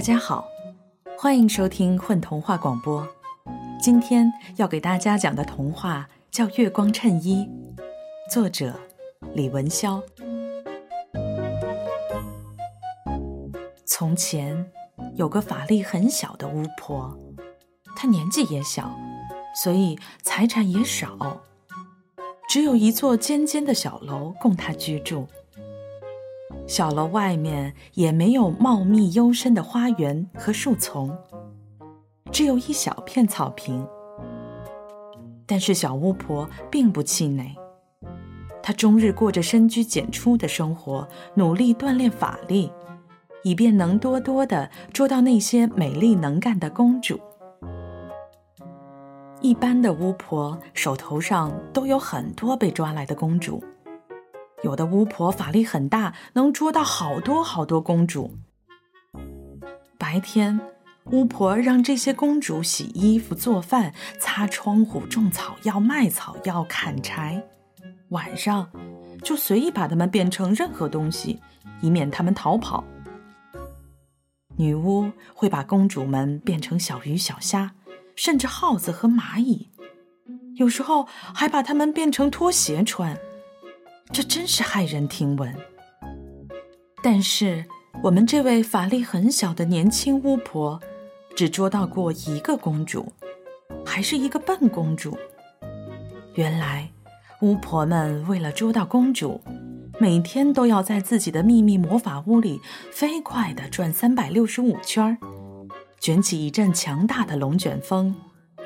大家好，欢迎收听混童话广播。今天要给大家讲的童话叫《月光衬衣》，作者李文霄。从前有个法力很小的巫婆，她年纪也小，所以财产也少，只有一座尖尖的小楼供她居住。小楼外面也没有茂密幽深的花园和树丛，只有一小片草坪。但是小巫婆并不气馁，她终日过着深居简出的生活，努力锻炼法力，以便能多多的捉到那些美丽能干的公主。一般的巫婆手头上都有很多被抓来的公主。有的巫婆法力很大，能捉到好多好多公主。白天，巫婆让这些公主洗衣服、做饭、擦窗户、种草药、卖草药、砍柴；晚上，就随意把它们变成任何东西，以免它们逃跑。女巫会把公主们变成小鱼小虾，甚至耗子和蚂蚁，有时候还把它们变成拖鞋穿。这真是骇人听闻。但是，我们这位法力很小的年轻巫婆，只捉到过一个公主，还是一个笨公主。原来，巫婆们为了捉到公主，每天都要在自己的秘密魔法屋里飞快地转三百六十五圈，卷起一阵强大的龙卷风，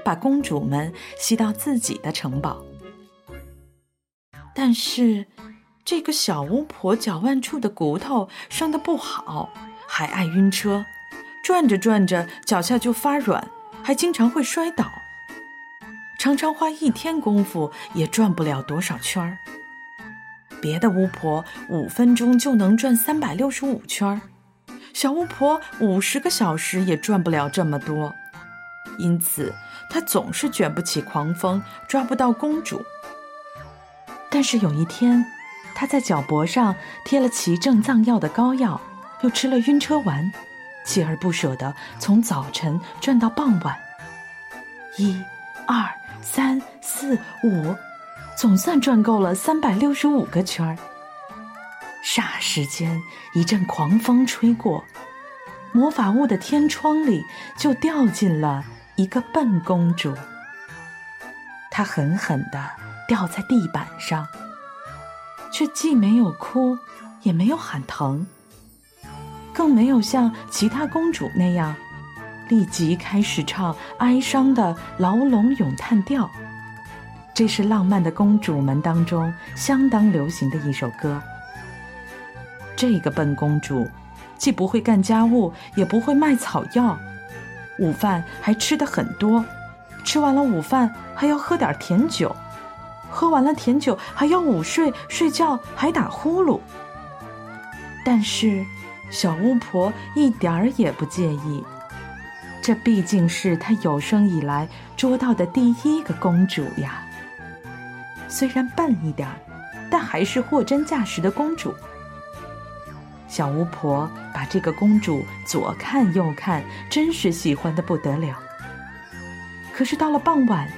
把公主们吸到自己的城堡。但是，这个小巫婆脚腕处的骨头生得不好，还爱晕车，转着转着脚下就发软，还经常会摔倒，常常花一天功夫也转不了多少圈儿。别的巫婆五分钟就能转三百六十五圈儿，小巫婆五十个小时也转不了这么多，因此她总是卷不起狂风，抓不到公主。但是有一天，他在脚脖上贴了奇正藏药的膏药，又吃了晕车丸，锲而不舍地从早晨转到傍晚。一、二、三、四、五，总算转够了三百六十五个圈儿。霎时间，一阵狂风吹过，魔法屋的天窗里就掉进了一个笨公主。她狠狠地。掉在地板上，却既没有哭，也没有喊疼，更没有像其他公主那样立即开始唱哀伤的牢笼咏叹调。这是浪漫的公主们当中相当流行的一首歌。这个笨公主既不会干家务，也不会卖草药，午饭还吃的很多，吃完了午饭还要喝点甜酒。喝完了甜酒，还要午睡，睡觉还打呼噜。但是，小巫婆一点儿也不介意，这毕竟是她有生以来捉到的第一个公主呀。虽然笨一点儿，但还是货真价实的公主。小巫婆把这个公主左看右看，真是喜欢的不得了。可是到了傍晚。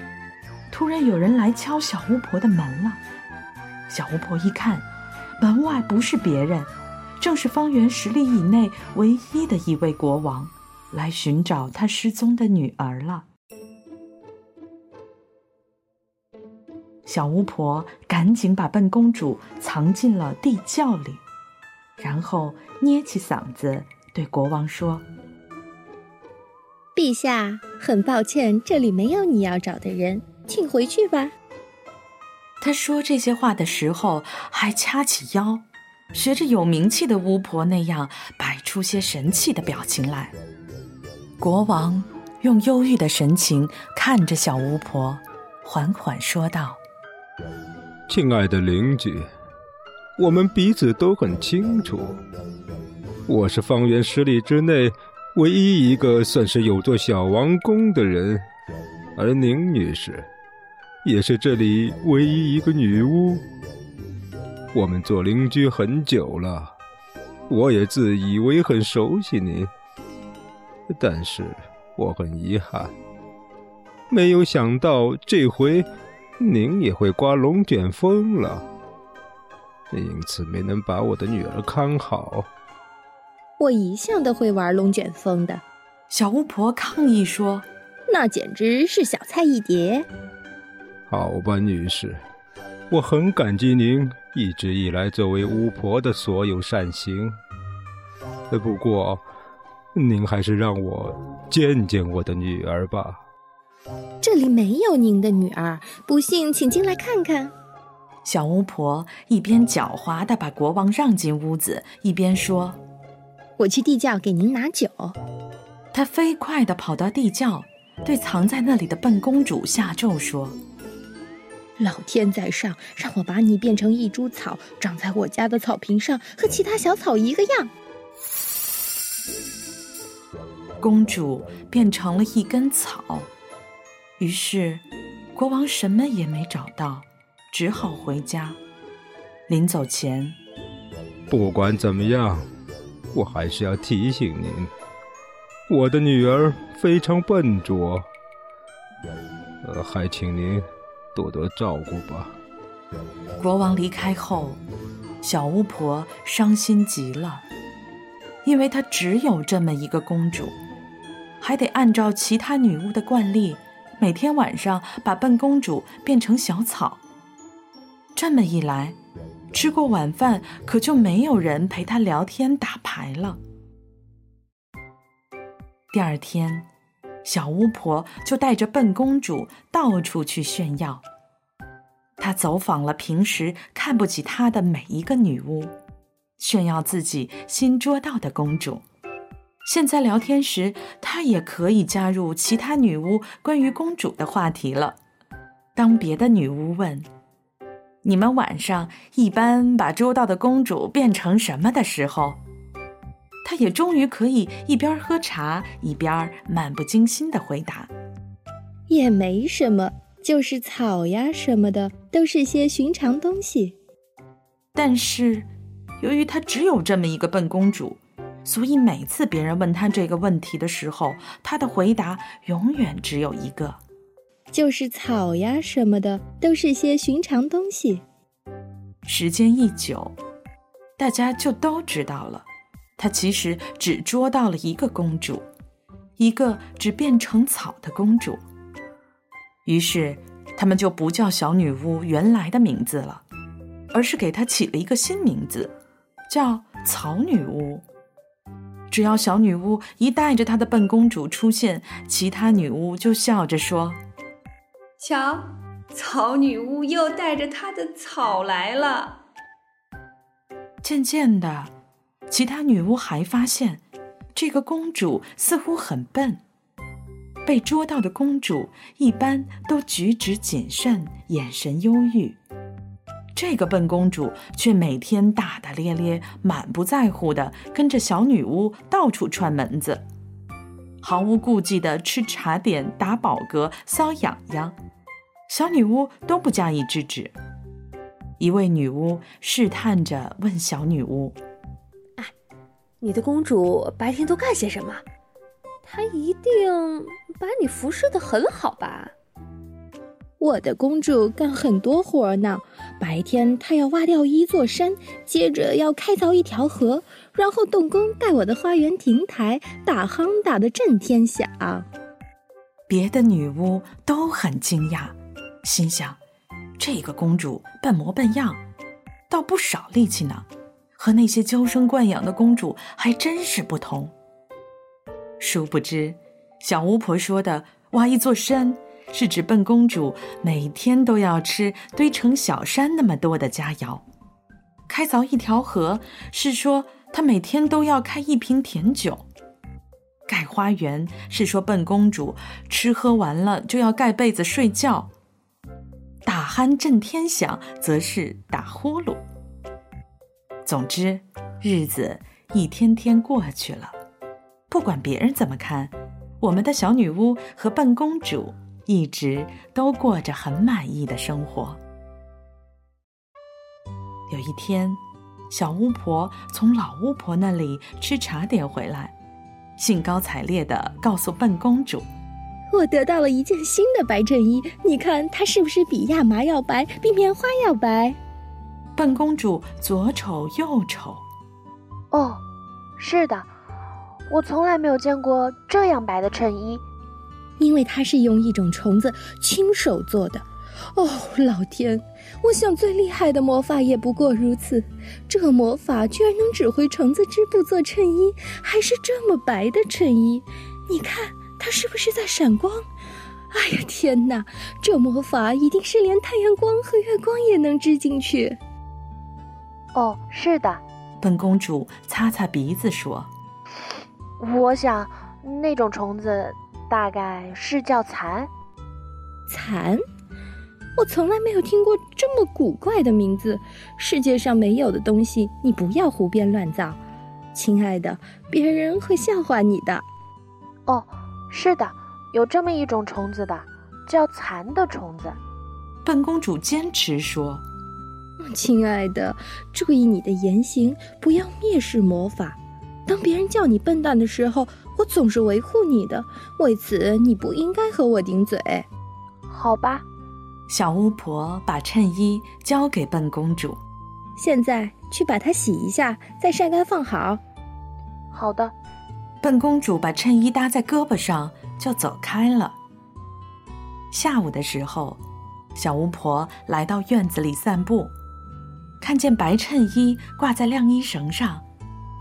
突然有人来敲小巫婆的门了。小巫婆一看，门外不是别人，正是方圆十里以内唯一的一位国王，来寻找他失踪的女儿了。小巫婆赶紧把笨公主藏进了地窖里，然后捏起嗓子对国王说：“陛下，很抱歉，这里没有你要找的人。”请回去吧。他说这些话的时候，还掐起腰，学着有名气的巫婆那样摆出些神气的表情来。国王用忧郁的神情看着小巫婆，缓缓说道：“亲爱的邻居，我们彼此都很清楚，我是方圆十里之内唯一一个算是有座小王宫的人，而宁女士。”也是这里唯一一个女巫。我们做邻居很久了，我也自以为很熟悉你。但是我很遗憾，没有想到这回您也会刮龙卷风了，因此没能把我的女儿看好。我一向都会玩龙卷风的。小巫婆抗议说：“那简直是小菜一碟。”好吧，女士，我很感激您一直以来作为巫婆的所有善行。不过，您还是让我见见我的女儿吧。这里没有您的女儿，不信请进来看看。小巫婆一边狡猾的把国王让进屋子，一边说：“我去地窖给您拿酒。”她飞快的跑到地窖，对藏在那里的笨公主下咒说：“老天在上，让我把你变成一株草，长在我家的草坪上，和其他小草一个样。”公主变成了一根草，于是国王什么也没找到，只好回家。临走前，不管怎么样，我还是要提醒您，我的女儿非常笨拙，呃，还请您多多照顾吧。国王离开后，小巫婆伤心极了，因为她只有这么一个公主。还得按照其他女巫的惯例，每天晚上把笨公主变成小草。这么一来，吃过晚饭可就没有人陪她聊天打牌了。第二天，小巫婆就带着笨公主到处去炫耀。她走访了平时看不起她的每一个女巫，炫耀自己新捉到的公主。现在聊天时，她也可以加入其他女巫关于公主的话题了。当别的女巫问：“你们晚上一般把捉到的公主变成什么的时候”，她也终于可以一边喝茶一边漫不经心的回答：“也没什么，就是草呀什么的，都是些寻常东西。”但是，由于她只有这么一个笨公主。所以每次别人问他这个问题的时候，他的回答永远只有一个，就是草呀什么的都是些寻常东西。时间一久，大家就都知道了，他其实只捉到了一个公主，一个只变成草的公主。于是他们就不叫小女巫原来的名字了，而是给她起了一个新名字，叫草女巫。只要小女巫一带着她的笨公主出现，其他女巫就笑着说：“瞧，草女巫又带着她的草来了。”渐渐的，其他女巫还发现，这个公主似乎很笨。被捉到的公主一般都举止谨慎，眼神忧郁。这个笨公主却每天大大咧咧、满不在乎的跟着小女巫到处串门子，毫无顾忌的吃茶点、打饱嗝、搔痒痒，小女巫都不加以制止。一位女巫试探着问小女巫：“，你的公主白天都干些什么？她一定把你服侍的很好吧？”我的公主干很多活呢。白天她要挖掉一座山，接着要开凿一条河，然后动工盖我的花园亭台，打夯打得震天响。别的女巫都很惊讶，心想：这个公主笨模笨样，倒不少力气呢，和那些娇生惯养的公主还真是不同。殊不知，小巫婆说的挖一座山。是指笨公主每天都要吃堆成小山那么多的佳肴，开凿一条河是说她每天都要开一瓶甜酒，盖花园是说笨公主吃喝完了就要盖被子睡觉，打鼾震天响则是打呼噜。总之，日子一天天过去了，不管别人怎么看，我们的小女巫和笨公主。一直都过着很满意的生活。有一天，小巫婆从老巫婆那里吃茶点回来，兴高采烈地告诉笨公主：“我得到了一件新的白衬衣，你看它是不是比亚麻要白，比棉花要白？”笨公主左瞅右瞅，哦，是的，我从来没有见过这样白的衬衣，因为它是用一种虫子亲手做的。哦，老天！我想最厉害的魔法也不过如此。这魔法居然能指挥虫子织布做衬衣，还是这么白的衬衣。你看，它是不是在闪光？哎呀，天哪！这魔法一定是连太阳光和月光也能织进去。哦，是的。本公主擦擦鼻子说：“我想，那种虫子大概是叫蚕。蚕。”我从来没有听过这么古怪的名字，世界上没有的东西，你不要胡编乱造，亲爱的，别人会笑话你的。哦，是的，有这么一种虫子的，叫蚕的虫子。本公主坚持说：“亲爱的，注意你的言行，不要蔑视魔法。当别人叫你笨蛋的时候，我总是维护你的，为此你不应该和我顶嘴。”好吧。小巫婆把衬衣交给笨公主，现在去把它洗一下，再晒干放好。好的。笨公主把衬衣搭在胳膊上，就走开了。下午的时候，小巫婆来到院子里散步，看见白衬衣挂在晾衣绳上，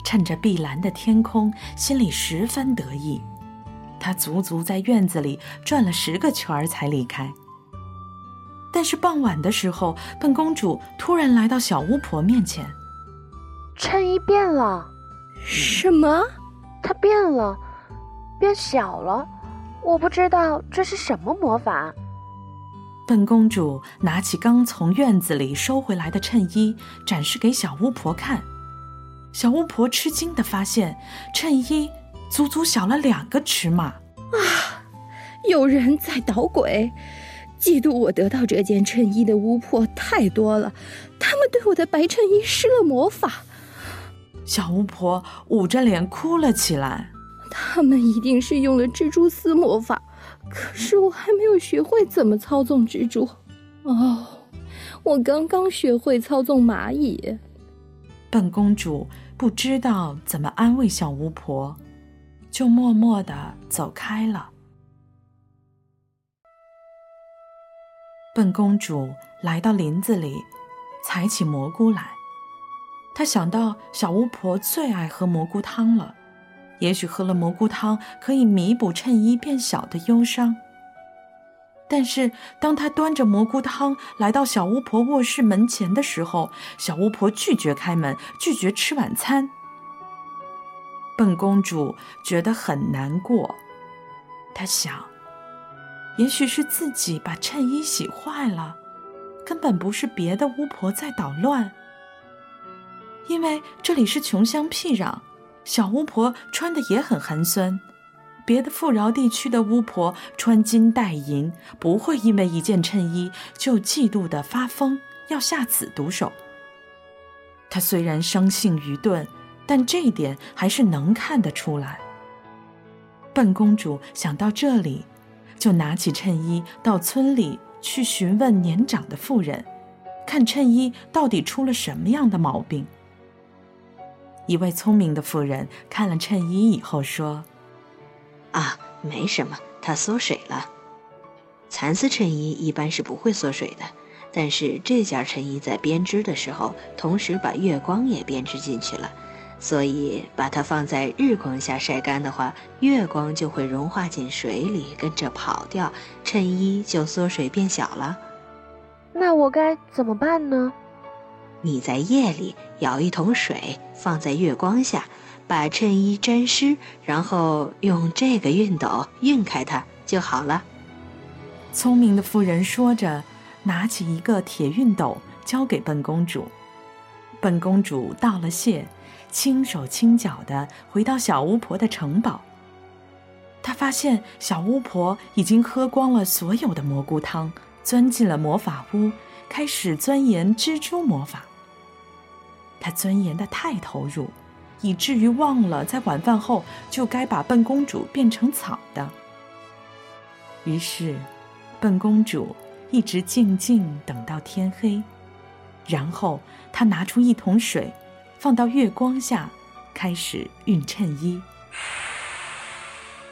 趁着碧蓝的天空，心里十分得意。他足足在院子里转了十个圈儿才离开。但是傍晚的时候，笨公主突然来到小巫婆面前。衬衣变了，什么？它变了，变小了。我不知道这是什么魔法。笨公主拿起刚从院子里收回来的衬衣，展示给小巫婆看。小巫婆吃惊的发现，衬衣足足小了两个尺码。啊！有人在捣鬼。嫉妒我得到这件衬衣的巫婆太多了，他们对我的白衬衣施了魔法。小巫婆捂着脸哭了起来。他们一定是用了蜘蛛丝魔法，可是我还没有学会怎么操纵蜘蛛。哦，我刚刚学会操纵蚂蚁。笨公主不知道怎么安慰小巫婆，就默默的走开了。笨公主来到林子里，采起蘑菇来。她想到小巫婆最爱喝蘑菇汤了，也许喝了蘑菇汤可以弥补衬衣变小的忧伤。但是，当他端着蘑菇汤来到小巫婆卧室门前的时候，小巫婆拒绝开门，拒绝吃晚餐。笨公主觉得很难过，她想。也许是自己把衬衣洗坏了，根本不是别的巫婆在捣乱。因为这里是穷乡僻壤，小巫婆穿的也很寒酸。别的富饶地区的巫婆穿金戴银，不会因为一件衬衣就嫉妒的发疯，要下此毒手。她虽然生性愚钝，但这一点还是能看得出来。笨公主想到这里。就拿起衬衣到村里去询问年长的妇人，看衬衣到底出了什么样的毛病。一位聪明的妇人看了衬衣以后说：“啊，没什么，它缩水了。蚕丝衬衣一般是不会缩水的，但是这件衬衣在编织的时候，同时把月光也编织进去了。”所以，把它放在日光下晒干的话，月光就会融化进水里，跟着跑掉，衬衣就缩水变小了。那我该怎么办呢？你在夜里舀一桶水放在月光下，把衬衣沾湿，然后用这个熨斗熨开它就好了。聪明的妇人说着，拿起一个铁熨斗交给笨公主。笨公主道了谢。轻手轻脚地回到小巫婆的城堡。他发现小巫婆已经喝光了所有的蘑菇汤，钻进了魔法屋，开始钻研蜘蛛魔法。他钻研的太投入，以至于忘了在晚饭后就该把笨公主变成草的。于是，笨公主一直静静等到天黑，然后她拿出一桶水，放到月光下，开始熨衬衣。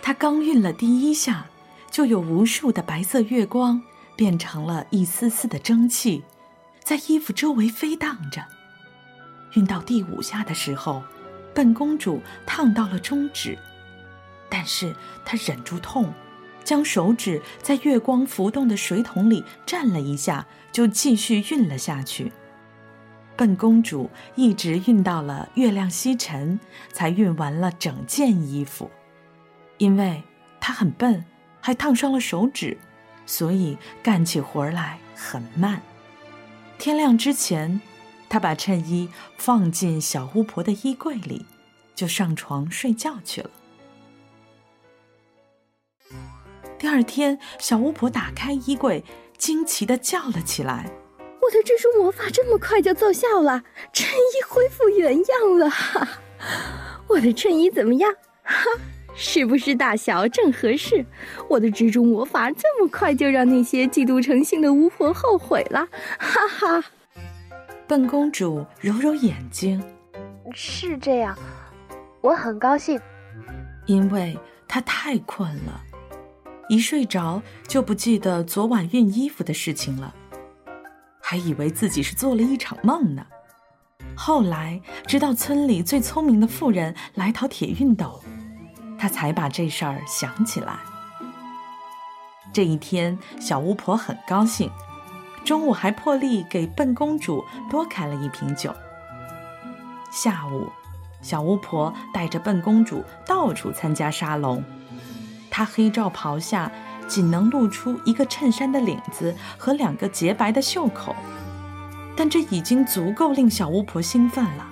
她刚熨了第一下，就有无数的白色月光变成了一丝丝的蒸汽，在衣服周围飞荡着。熨到第五下的时候，笨公主烫到了中指，但是她忍住痛，将手指在月光浮动的水桶里蘸了一下，就继续熨了下去。笨公主一直熨到了月亮西沉，才熨完了整件衣服。因为她很笨，还烫伤了手指，所以干起活来很慢。天亮之前。他把衬衣放进小巫婆的衣柜里，就上床睡觉去了。第二天，小巫婆打开衣柜，惊奇的叫了起来：“我的蜘蛛魔法这么快就奏效了，衬衣恢复原样了！哈，我的衬衣怎么样？哈，是不是大小正合适？我的蜘蛛魔法这么快就让那些嫉妒成性的巫婆后悔了！哈哈。”笨公主揉揉眼睛，是这样，我很高兴，因为她太困了，一睡着就不记得昨晚熨衣服的事情了，还以为自己是做了一场梦呢。后来直到村里最聪明的妇人来讨铁熨斗，她才把这事儿想起来。这一天，小巫婆很高兴。中午还破例给笨公主多开了一瓶酒。下午，小巫婆带着笨公主到处参加沙龙。她黑罩袍下仅能露出一个衬衫的领子和两个洁白的袖口，但这已经足够令小巫婆兴奋了。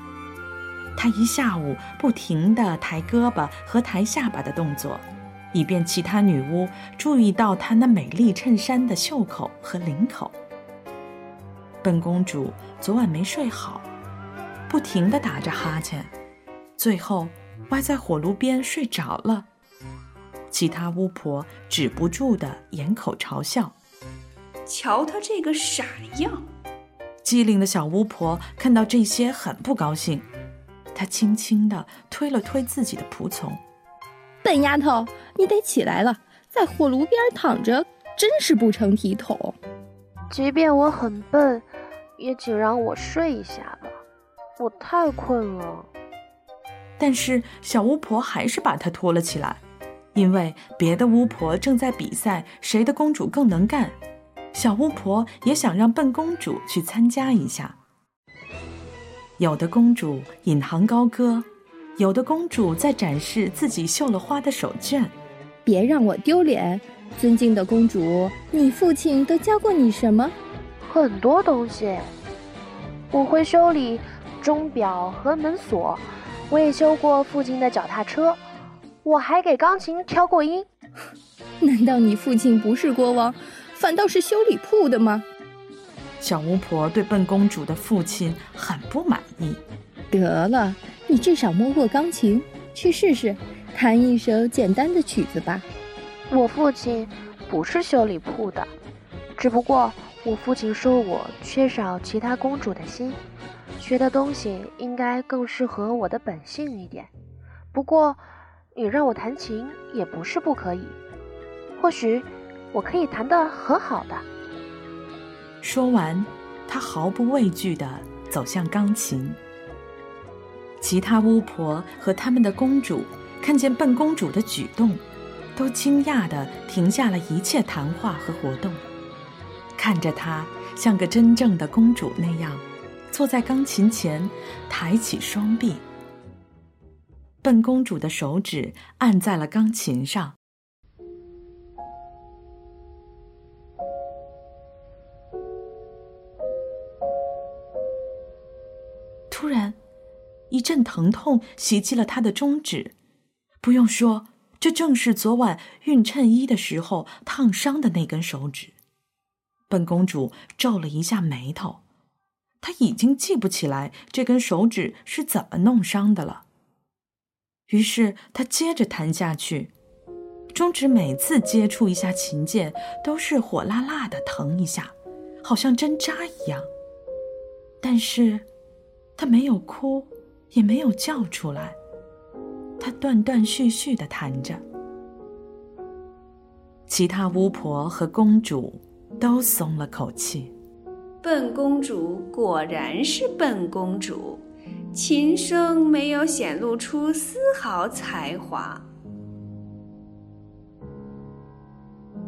她一下午不停地抬胳膊和抬下巴的动作，以便其他女巫注意到她那美丽衬衫的袖口和领口。笨公主昨晚没睡好，不停地打着哈欠，最后歪在火炉边睡着了。其他巫婆止不住地掩口嘲笑：“瞧她这个傻样！”机灵的小巫婆看到这些很不高兴，她轻轻地推了推自己的仆从：“笨丫头，你得起来了，在火炉边躺着真是不成体统。”即便我很笨，也请让我睡一下吧，我太困了。但是小巫婆还是把她拖了起来，因为别的巫婆正在比赛谁的公主更能干，小巫婆也想让笨公主去参加一下。有的公主引吭高歌，有的公主在展示自己绣了花的手绢。别让我丢脸。尊敬的公主，你父亲都教过你什么？很多东西。我会修理钟表和门锁，我也修过父亲的脚踏车，我还给钢琴调过音。难道你父亲不是国王，反倒是修理铺的吗？小巫婆对笨公主的父亲很不满意。得了，你至少摸过钢琴，去试试，弹一首简单的曲子吧。我父亲不是修理铺的，只不过我父亲说我缺少其他公主的心，学的东西应该更适合我的本性一点。不过，你让我弹琴也不是不可以，或许我可以弹得很好的。说完，他毫不畏惧地走向钢琴。其他巫婆和他们的公主看见笨公主的举动。都惊讶地停下了一切谈话和活动，看着她像个真正的公主那样，坐在钢琴前，抬起双臂。笨公主的手指按在了钢琴上。突然，一阵疼痛袭击了她的中指，不用说。这正是昨晚熨衬衣的时候烫伤的那根手指。本公主皱了一下眉头，她已经记不起来这根手指是怎么弄伤的了。于是他接着弹下去，中指每次接触一下琴键，都是火辣辣的疼一下，好像针扎一样。但是，他没有哭，也没有叫出来，他断断续续的弹着。其他巫婆和公主都松了口气。笨公主果然是笨公主，琴声没有显露出丝毫才华。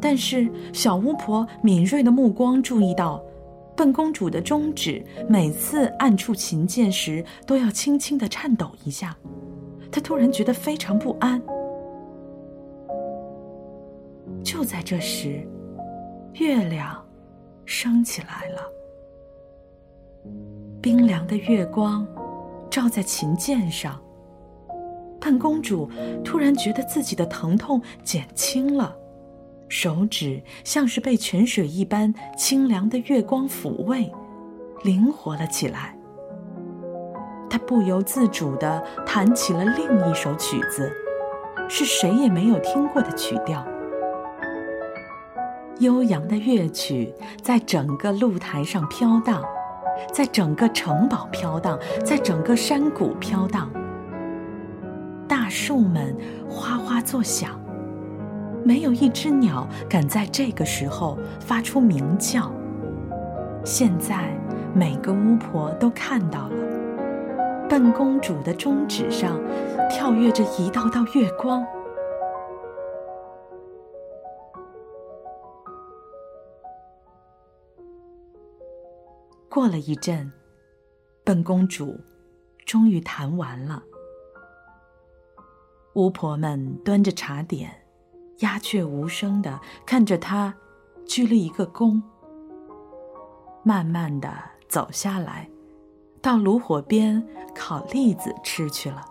但是小巫婆敏锐的目光注意到，笨公主的中指每次按触琴键时都要轻轻的颤抖一下，她突然觉得非常不安。就在这时，月亮升起来了。冰凉的月光照在琴键上，笨公主突然觉得自己的疼痛减轻了，手指像是被泉水一般清凉的月光抚慰，灵活了起来。他不由自主地弹起了另一首曲子，是谁也没有听过的曲调。悠扬的乐曲在整个露台上飘荡。在整个城堡飘荡，在整个山谷飘荡，大树们哗哗作响，没有一只鸟敢在这个时候发出鸣叫。现在每个巫婆都看到了，笨公主的中指上跳跃着一道道月光。过了一阵，笨公主终于弹完了。巫婆们端着茶点，鸦雀无声的看着她鞠了一个躬，慢慢的走下来，到炉火边烤栗子吃去了。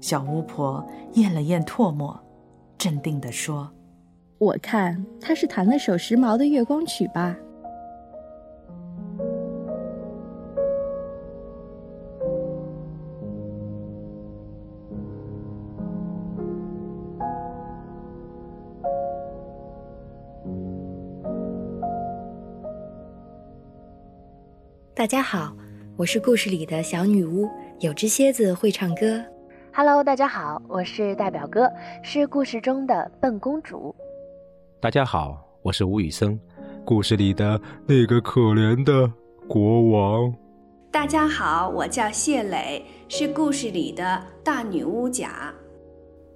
小巫婆咽了咽唾沫，镇定地说：“我看他是弹了首时髦的月光曲吧。”大家好，我是故事里的小女巫，有只蝎子会唱歌。Hello，大家好，我是大表哥，是故事中的笨公主。大家好，我是吴宇森，故事里的那个可怜的国王。大家好，我叫谢磊，是故事里的大女巫甲。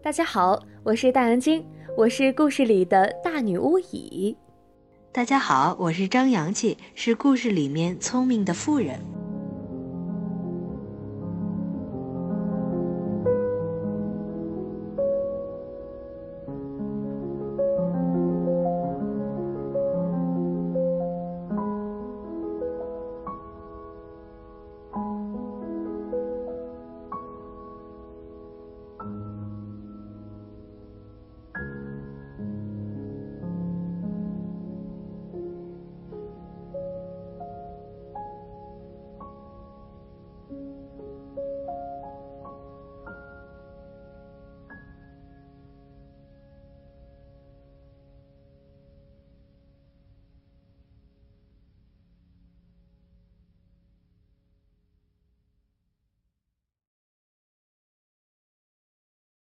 大家好，我是大杨晶，我是故事里的大女巫乙。大家好，我是张阳气，是故事里面聪明的富人。